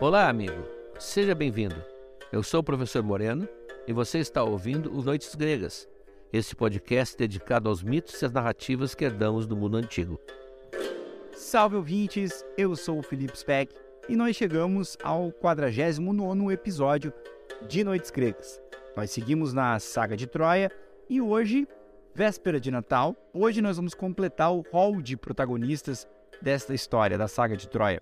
Olá, amigo. Seja bem-vindo. Eu sou o professor Moreno e você está ouvindo o Noites Gregas, esse podcast dedicado aos mitos e às narrativas que herdamos do mundo antigo. Salve ouvintes, eu sou o Felipe Speck e nós chegamos ao 49 episódio de Noites Gregas. Nós seguimos na saga de Troia e hoje, véspera de Natal, hoje nós vamos completar o hall de protagonistas desta história da saga de Troia.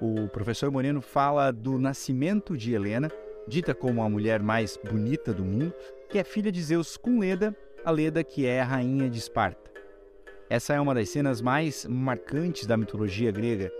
O professor Moreno fala do nascimento de Helena, dita como a mulher mais bonita do mundo, que é filha de Zeus com Leda, a Leda que é a rainha de Esparta. Essa é uma das cenas mais marcantes da mitologia grega.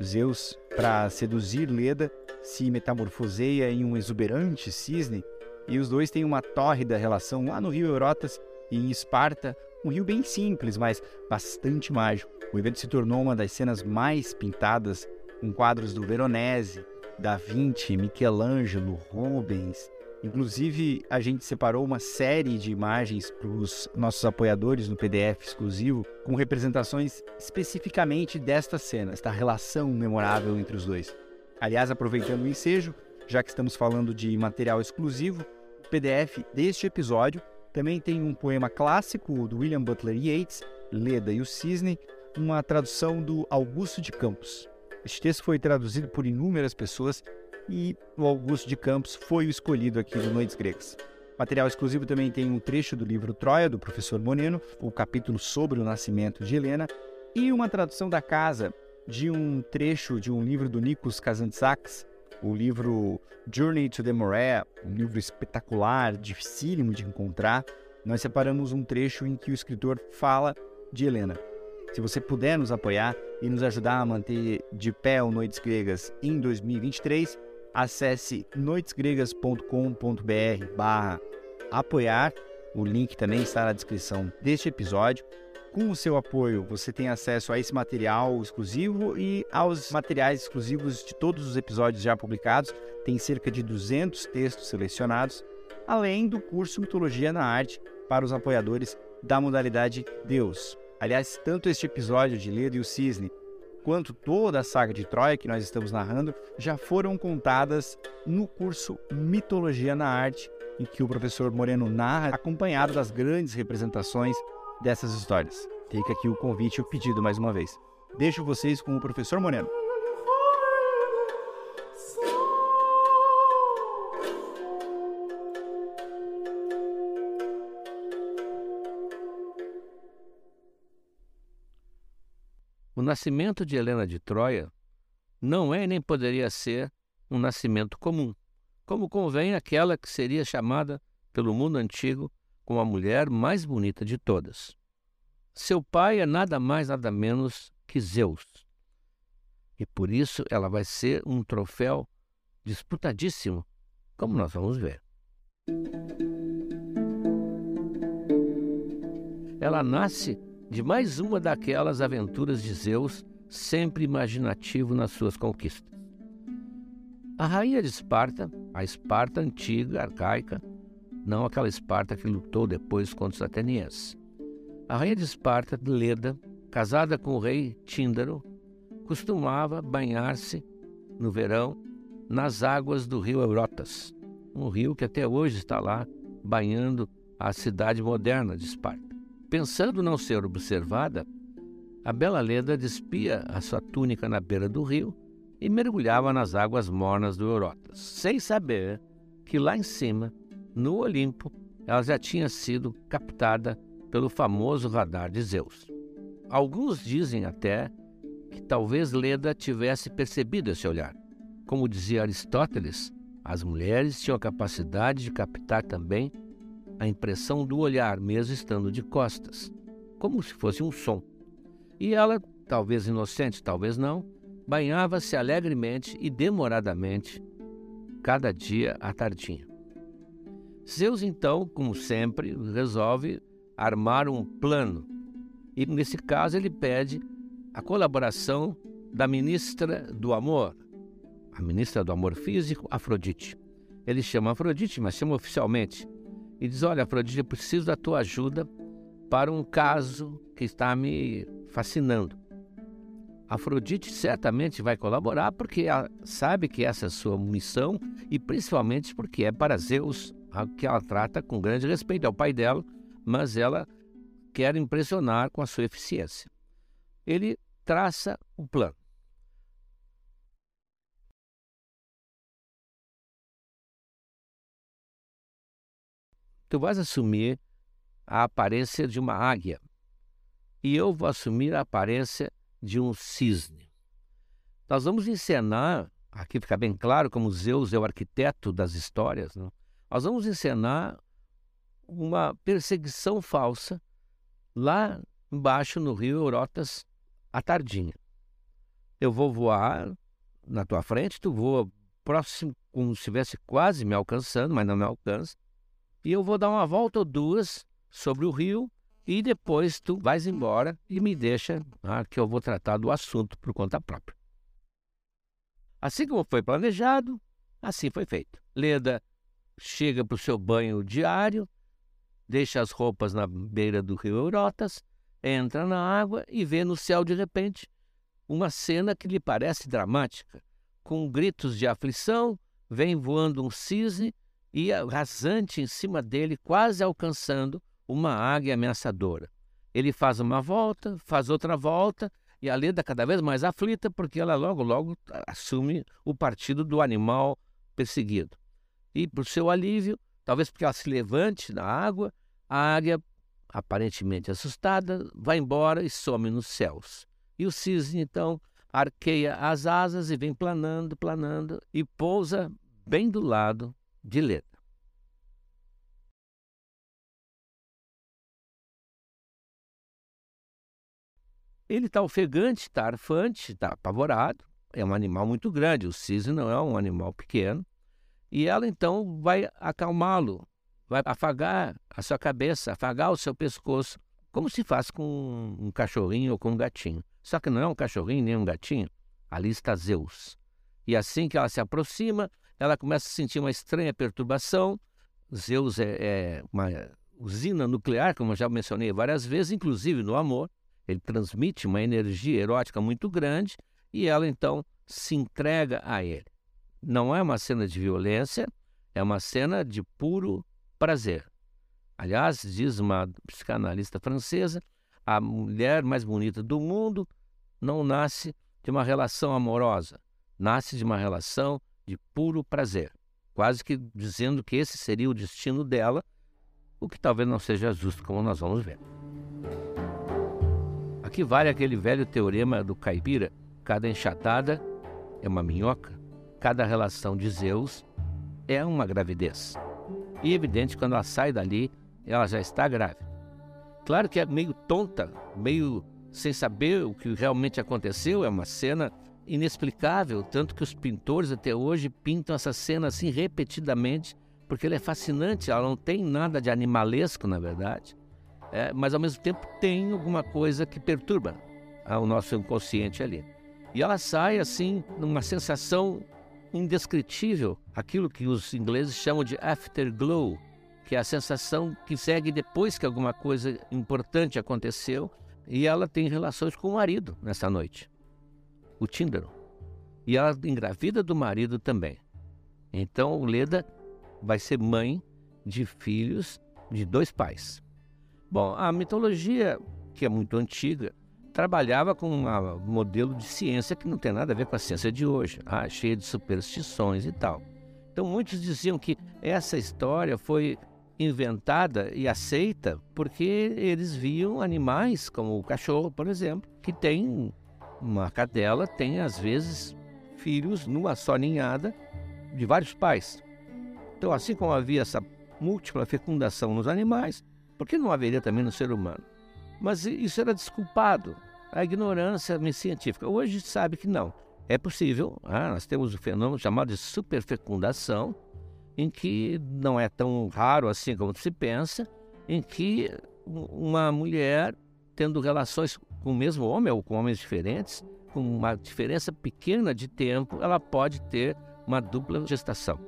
Zeus, para seduzir Leda, se metamorfoseia em um exuberante cisne e os dois têm uma tórrida relação lá no rio Eurotas e em Esparta, um rio bem simples, mas bastante mágico. O evento se tornou uma das cenas mais pintadas com quadros do Veronese, Da Vinci, Michelangelo, Rubens. Inclusive, a gente separou uma série de imagens para os nossos apoiadores no PDF exclusivo, com representações especificamente desta cena, esta relação memorável entre os dois. Aliás, aproveitando o ensejo, já que estamos falando de material exclusivo, o PDF deste episódio também tem um poema clássico do William Butler Yeats, Leda e o Cisne, uma tradução do Augusto de Campos. Este texto foi traduzido por inúmeras pessoas e o Augusto de Campos foi o escolhido aqui do Noites Gregas. Material exclusivo também tem um trecho do livro Troia, do professor Moneno, o capítulo sobre o nascimento de Helena, e uma tradução da casa de um trecho de um livro do Nikos Kazantzakis, o livro Journey to the Morea, um livro espetacular, dificílimo de encontrar. Nós separamos um trecho em que o escritor fala de Helena. Se você puder nos apoiar e nos ajudar a manter de pé o Noites Gregas em 2023, acesse noitesgregas.com.br barra apoiar. O link também está na descrição deste episódio. Com o seu apoio, você tem acesso a esse material exclusivo e aos materiais exclusivos de todos os episódios já publicados. Tem cerca de 200 textos selecionados, além do curso Mitologia na Arte para os apoiadores da modalidade Deus. Aliás, tanto este episódio de Leda e o Cisne, quanto toda a saga de Troia que nós estamos narrando, já foram contadas no curso Mitologia na Arte, em que o professor Moreno narra, acompanhado das grandes representações dessas histórias. Fica aqui o convite e o pedido mais uma vez. Deixo vocês com o professor Moreno. Nascimento de Helena de Troia não é nem poderia ser um nascimento comum, como convém aquela que seria chamada pelo mundo antigo como a mulher mais bonita de todas. Seu pai é nada mais nada menos que Zeus. E por isso ela vai ser um troféu disputadíssimo, como nós vamos ver. Ela nasce de mais uma daquelas aventuras de Zeus, sempre imaginativo nas suas conquistas. A rainha de Esparta, a Esparta antiga, arcaica, não aquela Esparta que lutou depois contra os atenienses. A rainha de Esparta, Leda, casada com o rei Tíndaro, costumava banhar-se no verão nas águas do rio Eurotas, um rio que até hoje está lá banhando a cidade moderna de Esparta. Pensando não ser observada, a bela Leda despia a sua túnica na beira do rio e mergulhava nas águas mornas do Eurotas, sem saber que lá em cima, no Olimpo, ela já tinha sido captada pelo famoso radar de Zeus. Alguns dizem até que talvez Leda tivesse percebido esse olhar. Como dizia Aristóteles, as mulheres tinham a capacidade de captar também a impressão do olhar, mesmo estando de costas, como se fosse um som. E ela, talvez inocente, talvez não, banhava-se alegremente e demoradamente, cada dia à tardinha. Zeus, então, como sempre, resolve armar um plano. E, nesse caso, ele pede a colaboração da ministra do amor, a ministra do amor físico, Afrodite. Ele chama Afrodite, mas chama oficialmente e diz: Olha, Afrodite, eu preciso da tua ajuda para um caso que está me fascinando. Afrodite certamente vai colaborar porque sabe que essa é a sua missão e principalmente porque é para Zeus que ela trata com grande respeito. É o pai dela, mas ela quer impressionar com a sua eficiência. Ele traça o plano. Tu vais assumir a aparência de uma águia e eu vou assumir a aparência de um cisne. Nós vamos encenar, aqui fica bem claro como Zeus é o arquiteto das histórias, não? nós vamos encenar uma perseguição falsa lá embaixo no rio Eurotas à tardinha. Eu vou voar na tua frente, tu voa próximo, como se estivesse quase me alcançando, mas não me alcança, e eu vou dar uma volta ou duas sobre o rio e depois tu vais embora e me deixa ah, que eu vou tratar do assunto por conta própria. Assim como foi planejado, assim foi feito. Leda chega para o seu banho diário, deixa as roupas na beira do rio Eurotas, entra na água e vê no céu de repente uma cena que lhe parece dramática. Com gritos de aflição, vem voando um cisne e rasante em cima dele, quase alcançando uma águia ameaçadora. Ele faz uma volta, faz outra volta, e a Leda cada vez mais aflita, porque ela logo, logo assume o partido do animal perseguido. E, por seu alívio, talvez porque ela se levante na água, a águia, aparentemente assustada, vai embora e some nos céus. E o cisne, então, arqueia as asas e vem planando, planando, e pousa bem do lado de Leda. Ele está ofegante, está arfante, está apavorado. É um animal muito grande. O cisne não é um animal pequeno. E ela então vai acalmá-lo, vai afagar a sua cabeça, afagar o seu pescoço, como se faz com um cachorrinho ou com um gatinho. Só que não é um cachorrinho nem um gatinho. Ali está Zeus. E assim que ela se aproxima, ela começa a sentir uma estranha perturbação. Zeus é, é uma usina nuclear, como eu já mencionei várias vezes, inclusive no amor. Ele transmite uma energia erótica muito grande e ela então se entrega a ele. Não é uma cena de violência, é uma cena de puro prazer. Aliás, diz uma psicanalista francesa, a mulher mais bonita do mundo não nasce de uma relação amorosa, nasce de uma relação de puro prazer. Quase que dizendo que esse seria o destino dela, o que talvez não seja justo, como nós vamos ver. Aqui vale aquele velho teorema do caipira: cada enxatada é uma minhoca, cada relação de Zeus é uma gravidez. E é evidente, quando ela sai dali, ela já está grávida. Claro que é meio tonta, meio sem saber o que realmente aconteceu, é uma cena inexplicável, tanto que os pintores até hoje pintam essa cena assim repetidamente, porque ela é fascinante, ela não tem nada de animalesco, na verdade é, mas ao mesmo tempo tem alguma coisa que perturba o nosso inconsciente ali. E ela sai assim, numa sensação indescritível, aquilo que os ingleses chamam de afterglow, que é a sensação que segue depois que alguma coisa importante aconteceu e ela tem relações com o marido nessa noite, o Tíndaro. E ela engravida do marido também. Então, Leda vai ser mãe de filhos de dois pais. Bom, a mitologia, que é muito antiga, trabalhava com um modelo de ciência que não tem nada a ver com a ciência de hoje, ah, cheia de superstições e tal. Então, muitos diziam que essa história foi inventada e aceita porque eles viam animais, como o cachorro, por exemplo, que tem uma cadela, tem às vezes filhos numa só ninhada de vários pais. Então, assim como havia essa múltipla fecundação nos animais, por que não haveria também no ser humano? Mas isso era desculpado, a ignorância científica. Hoje sabe que não. É possível, ah, nós temos o fenômeno chamado de superfecundação, em que não é tão raro assim como se pensa, em que uma mulher tendo relações com o mesmo homem ou com homens diferentes, com uma diferença pequena de tempo, ela pode ter uma dupla gestação.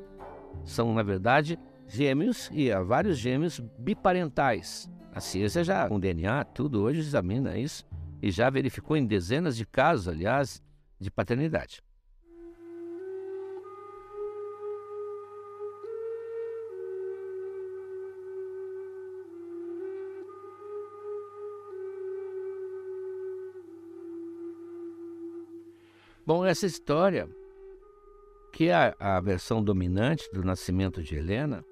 São, na verdade, gêmeos e há vários gêmeos biparentais. A ciência já, com DNA, tudo hoje examina isso. e já verificou em dezenas de casos, aliás, de paternidade. Bom, essa história, que é a, versão dominante do nascimento de Helena,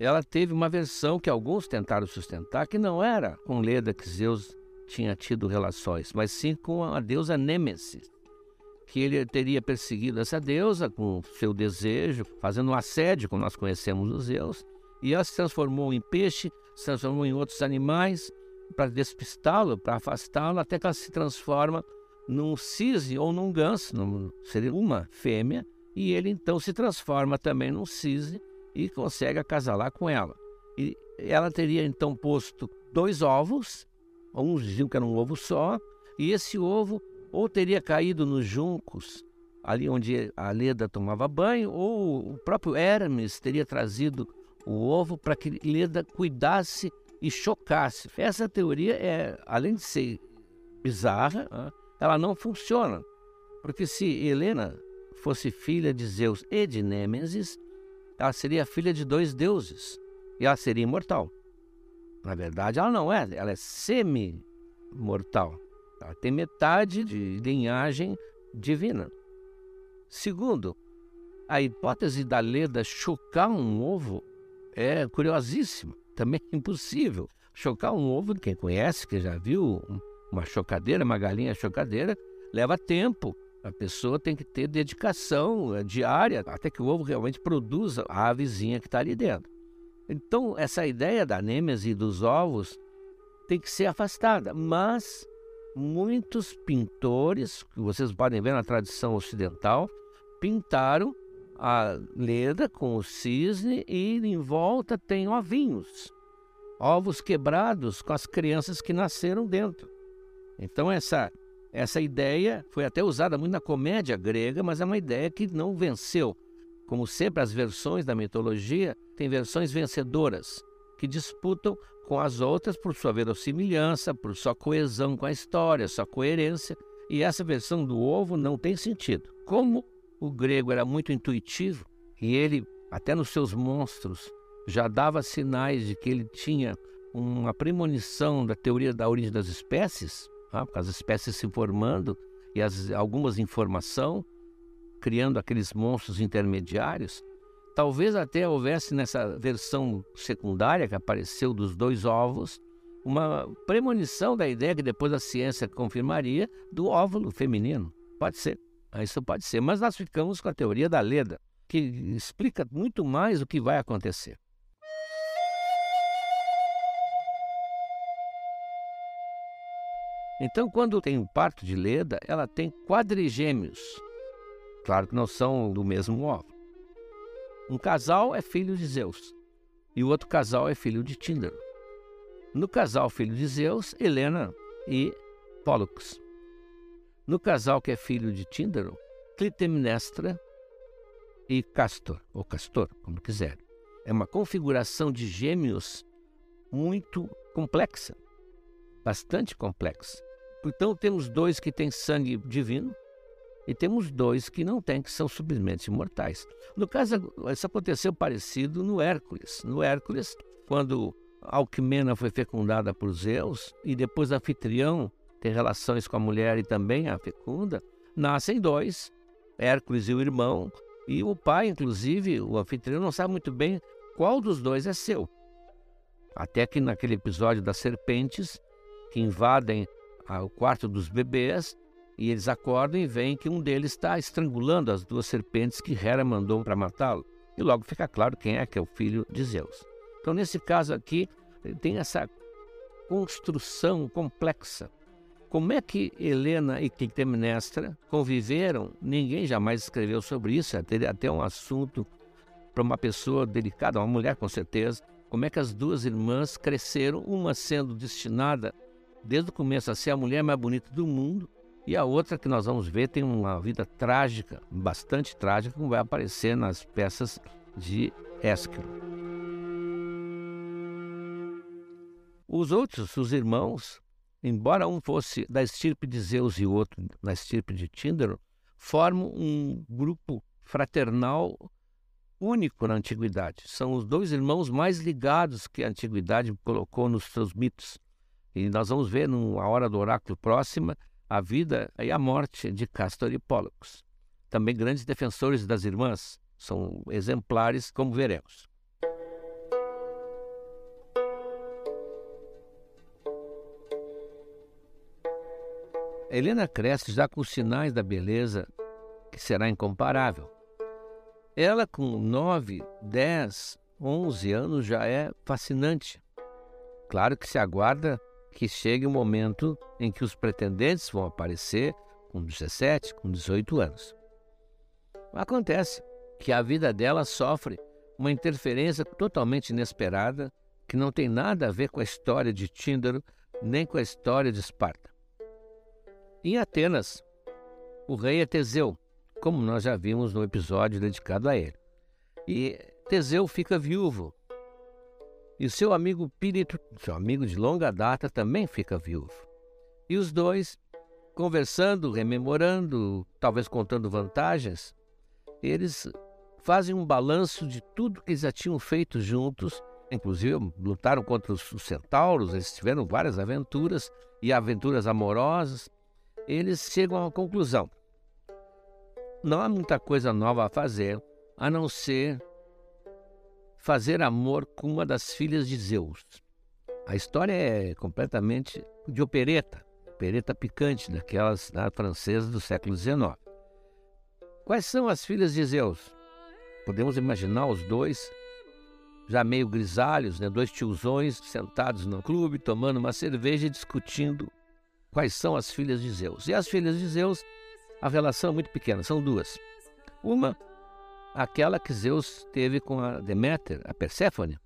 ela teve uma versão que alguns tentaram sustentar, que não era com Leda que Zeus tinha tido relações, mas sim com a deusa Nêmesis, que ele teria perseguido essa deusa com seu desejo, fazendo um assédio, como nós conhecemos os Zeus, e ela se transformou em peixe, se transformou em outros animais para despistá-lo, para afastá-lo, até que ela se transforma num cisne ou num ganso, num, seria uma fêmea, e ele então se transforma também num cisne e consegue acasalar com ela. E ela teria então posto dois ovos, uns diziam que era um ovo só, e esse ovo ou teria caído nos juncos, ali onde a Leda tomava banho, ou o próprio Hermes teria trazido o ovo para que Leda cuidasse e chocasse. Essa teoria é, além de ser bizarra, ela não funciona. Porque se Helena fosse filha de Zeus e de Nêmesis, ela seria filha de dois deuses e ela seria imortal. Na verdade, ela não é, ela é semi-mortal. Ela tem metade de linhagem divina. Segundo, a hipótese da Leda chocar um ovo é curiosíssima, também impossível. Chocar um ovo, quem conhece, que já viu uma chocadeira, uma galinha chocadeira, leva tempo. A pessoa tem que ter dedicação é, diária até que o ovo realmente produza a avezinha que está ali dentro. Então, essa ideia da nêmese dos ovos tem que ser afastada. Mas muitos pintores, que vocês podem ver na tradição ocidental, pintaram a leda com o cisne e em volta tem ovinhos, ovos quebrados com as crianças que nasceram dentro. Então essa essa ideia foi até usada muito na comédia grega, mas é uma ideia que não venceu. Como sempre as versões da mitologia têm versões vencedoras que disputam com as outras por sua verossimilhança, por sua coesão com a história, sua coerência. E essa versão do ovo não tem sentido. Como o grego era muito intuitivo e ele, até nos seus monstros, já dava sinais de que ele tinha uma premonição da teoria da origem das espécies, ah, as espécies se formando e as, algumas em formação, criando aqueles monstros intermediários. Talvez até houvesse nessa versão secundária que apareceu dos dois ovos uma premonição da ideia que depois a ciência confirmaria do óvulo feminino. Pode ser, isso pode ser. Mas nós ficamos com a teoria da Leda, que explica muito mais o que vai acontecer. Então, quando tem um parto de Leda, ela tem quadrigêmeos. Claro que não são do mesmo óvulo. Um casal é filho de Zeus e o outro casal é filho de Tíndaro. No casal filho de Zeus, Helena e Pólux. No casal que é filho de Tíndaro, Clitemnestra e Castor, ou Castor, como quiser. É uma configuração de gêmeos muito complexa, bastante complexa. Então temos dois que têm sangue divino e temos dois que não têm, que são simplesmente imortais. No caso, isso aconteceu parecido no Hércules. No Hércules, quando Alquimena foi fecundada por Zeus e depois Anfitrião tem relações com a mulher e também a fecunda, nascem dois, Hércules e o irmão, e o pai, inclusive, o anfitrião, não sabe muito bem qual dos dois é seu. Até que naquele episódio das serpentes, que invadem o quarto dos bebês e eles acordam e veem que um deles está estrangulando as duas serpentes que Hera mandou para matá-lo. E logo fica claro quem é que é o filho de Zeus. Então, nesse caso aqui, tem essa construção complexa. Como é que Helena e Clitemnestra conviveram? Ninguém jamais escreveu sobre isso, é até um assunto para uma pessoa delicada, uma mulher com certeza. Como é que as duas irmãs cresceram, uma sendo destinada desde o começo a ser a mulher mais bonita do mundo, e a outra que nós vamos ver tem uma vida trágica, bastante trágica, como vai aparecer nas peças de Ésquilo. Os outros, os irmãos, embora um fosse da estirpe de Zeus e outro da estirpe de Tíndaro, formam um grupo fraternal único na antiguidade. São os dois irmãos mais ligados que a antiguidade colocou nos seus mitos. E nós vamos ver, numa hora do oráculo próxima, a vida e a morte de Castor e Pólux. Também grandes defensores das irmãs, são exemplares, como veremos. Helena cresce já com sinais da beleza que será incomparável. Ela, com 9, 10, 11 anos, já é fascinante. Claro que se aguarda que chegue o momento em que os pretendentes vão aparecer com 17, com 18 anos. Acontece que a vida dela sofre uma interferência totalmente inesperada que não tem nada a ver com a história de Tíndaro nem com a história de Esparta. Em Atenas, o rei é Teseu, como nós já vimos no episódio dedicado a ele. E Teseu fica viúvo. E o seu amigo Pírito, seu amigo de longa data, também fica viúvo. E os dois, conversando, rememorando, talvez contando vantagens, eles fazem um balanço de tudo que já tinham feito juntos. Inclusive, lutaram contra os centauros, eles tiveram várias aventuras e aventuras amorosas eles chegam a uma conclusão. Não há muita coisa nova a fazer, a não ser fazer amor com uma das filhas de Zeus. A história é completamente de opereta, opereta picante, daquelas da francesas do século XIX. Quais são as filhas de Zeus? Podemos imaginar os dois, já meio grisalhos, né? dois tiozões sentados no clube, tomando uma cerveja e discutindo quais são as filhas de Zeus. E as filhas de Zeus, a relação é muito pequena, são duas. Uma, aquela que Zeus teve com a Deméter, a Perséfone.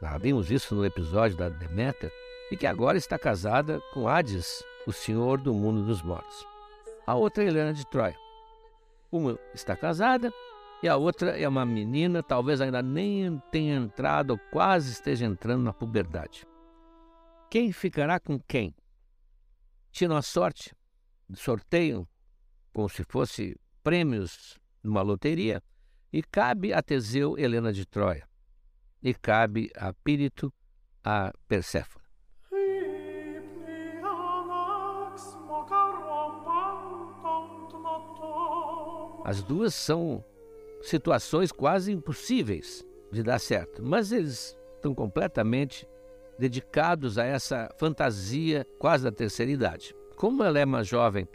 Já vimos isso no episódio da Deméter, e que agora está casada com Hades, o senhor do mundo dos mortos. A outra é Helena de Troia. Uma está casada e a outra é uma menina, talvez ainda nem tenha entrado ou quase esteja entrando na puberdade. Quem ficará com quem? tiram a sorte, sorteiam como se fosse prêmios numa loteria, e cabe a Teseu Helena de Troia, e cabe a Pírito a Perséfone. As duas são situações quase impossíveis de dar certo, mas eles estão completamente dedicados a essa fantasia quase da terceira idade. Como ela é uma jovem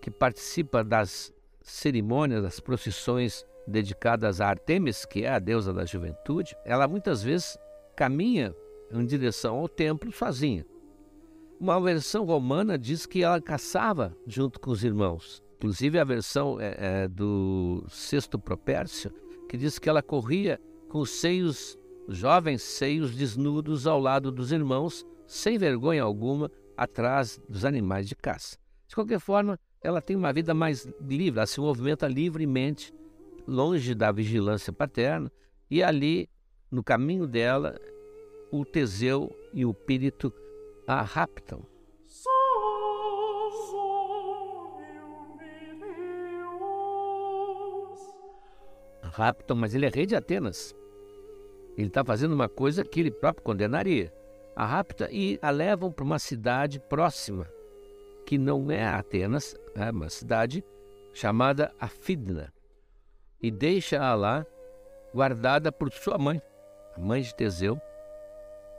que participa das cerimônias, das procissões dedicadas a Artemis, que é a deusa da juventude, ela muitas vezes caminha em direção ao templo sozinha. Uma versão romana diz que ela caçava junto com os irmãos. Inclusive a versão é, é, do Sexto Propércio, que diz que ela corria com os seios jovens seios desnudos ao lado dos irmãos, sem vergonha alguma, atrás dos animais de caça. De qualquer forma, ela tem uma vida mais livre, ela se movimenta livremente, longe da vigilância paterna, e ali, no caminho dela, o Teseu e o Pírito a raptam. Raptam, mas ele é rei de Atenas. Ele está fazendo uma coisa que ele próprio condenaria. A rapta e a levam para uma cidade próxima, que não é Atenas, é uma cidade chamada Afidna, e deixa-a lá guardada por sua mãe, a mãe de Teseu,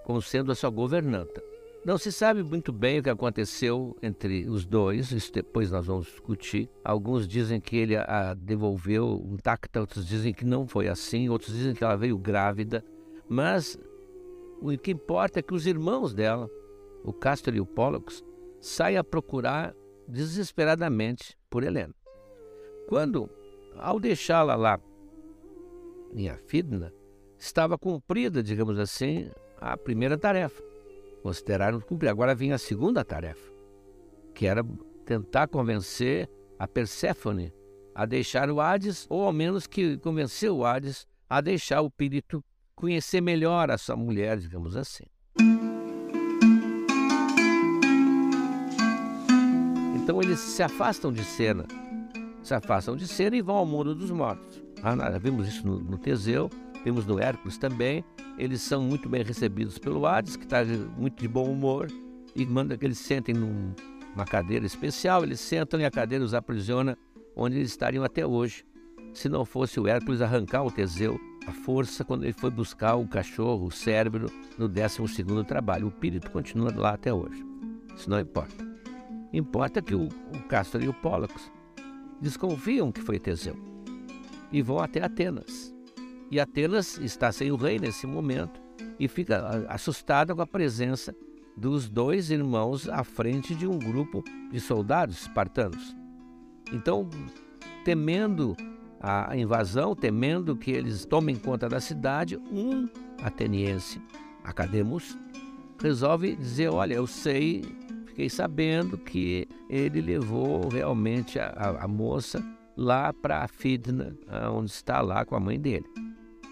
como sendo a sua governanta. Não se sabe muito bem o que aconteceu entre os dois, isso depois nós vamos discutir. Alguns dizem que ele a devolveu intacta, outros dizem que não foi assim, outros dizem que ela veio grávida. Mas o que importa é que os irmãos dela, o Castor e o Pollux, saem a procurar desesperadamente por Helena. Quando, ao deixá-la lá em Afidna, estava cumprida, digamos assim, a primeira tarefa consideraram cumprir. Agora vinha a segunda tarefa, que era tentar convencer a Perséfone a deixar o Hades, ou ao menos que convencer o Hades a deixar o Pírito conhecer melhor a sua mulher, digamos assim. Então eles se afastam de cena, se afastam de cena e vão ao mundo dos mortos. Ah, vimos isso no, no Teseu, vimos no Hércules também. Eles são muito bem recebidos pelo Hades, que está muito de bom humor e manda que eles sentem numa cadeira especial. Eles sentam e a cadeira os aprisiona onde eles estariam até hoje, se não fosse o Hércules arrancar o Teseu a força quando ele foi buscar o cachorro, o cérebro, no 12 trabalho. O espírito continua lá até hoje. Isso não importa. Importa que o, o Castor e o Pólux desconfiam que foi Teseu e vão até Atenas. E Atenas está sem o rei nesse momento e fica assustada com a presença dos dois irmãos à frente de um grupo de soldados espartanos. Então, temendo a invasão, temendo que eles tomem conta da cidade, um ateniense, Academus, resolve dizer: Olha, eu sei, fiquei sabendo que ele levou realmente a, a, a moça lá para a Fidna, onde está lá com a mãe dele.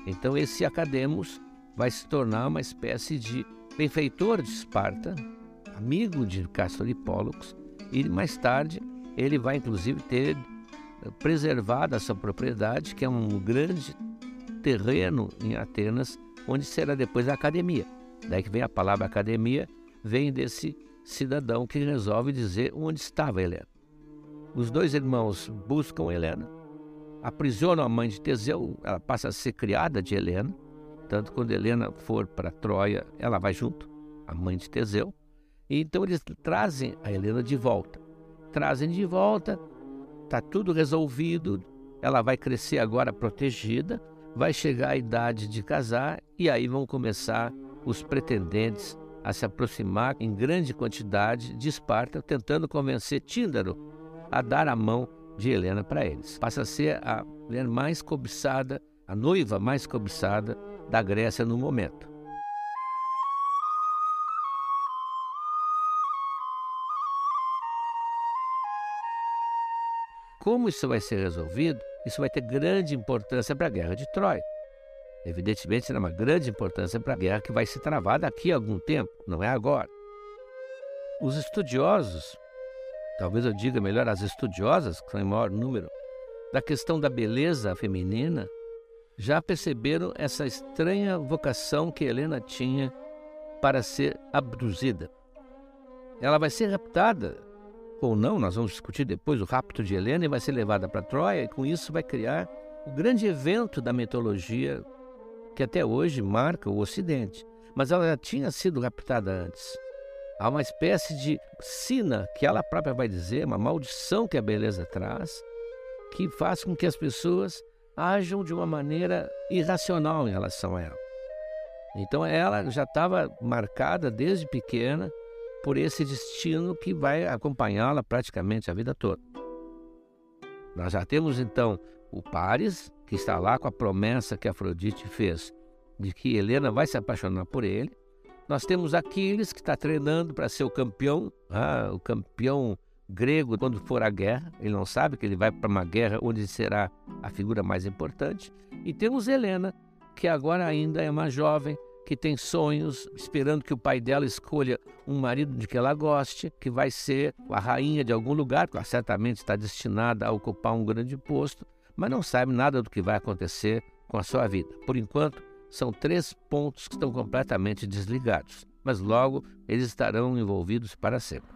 Então, esse Academus vai se tornar uma espécie de benfeitor de Esparta, amigo de Castor e e mais tarde ele vai inclusive ter preservada essa propriedade, que é um grande terreno em Atenas, onde será depois a academia. Daí que vem a palavra academia, vem desse cidadão que resolve dizer onde estava Helena. Os dois irmãos buscam Helena, aprisionam a mãe de Teseu, ela passa a ser criada de Helena, tanto quando Helena for para Troia, ela vai junto, a mãe de Teseu, e então eles trazem a Helena de volta. Trazem de volta, Está tudo resolvido, ela vai crescer agora protegida, vai chegar a idade de casar e aí vão começar os pretendentes a se aproximar em grande quantidade de Esparta, tentando convencer Tíndaro a dar a mão de Helena para eles. Passa a ser a mulher mais cobiçada, a noiva mais cobiçada da Grécia no momento. Como isso vai ser resolvido, isso vai ter grande importância para a guerra de Troia. Evidentemente, será uma grande importância para a guerra que vai se travar daqui a algum tempo, não é agora. Os estudiosos, talvez eu diga melhor as estudiosas, que são em maior número, da questão da beleza feminina, já perceberam essa estranha vocação que Helena tinha para ser abduzida. Ela vai ser raptada ou não, nós vamos discutir depois o rapto de Helena e vai ser levada para Troia, e com isso vai criar o grande evento da mitologia que até hoje marca o Ocidente. Mas ela já tinha sido raptada antes. Há uma espécie de sina que ela própria vai dizer, uma maldição que a beleza traz, que faz com que as pessoas ajam de uma maneira irracional em relação a ela. Então ela já estava marcada desde pequena por esse destino que vai acompanhá-la praticamente a vida toda. Nós já temos então o Paris, que está lá com a promessa que Afrodite fez de que Helena vai se apaixonar por ele. Nós temos Aquiles, que está treinando para ser o campeão, ah, o campeão grego quando for a guerra. Ele não sabe que ele vai para uma guerra onde será a figura mais importante. E temos Helena, que agora ainda é uma jovem, que tem sonhos, esperando que o pai dela escolha um marido de que ela goste, que vai ser a rainha de algum lugar, que certamente está destinada a ocupar um grande posto, mas não sabe nada do que vai acontecer com a sua vida. Por enquanto, são três pontos que estão completamente desligados, mas logo eles estarão envolvidos para sempre.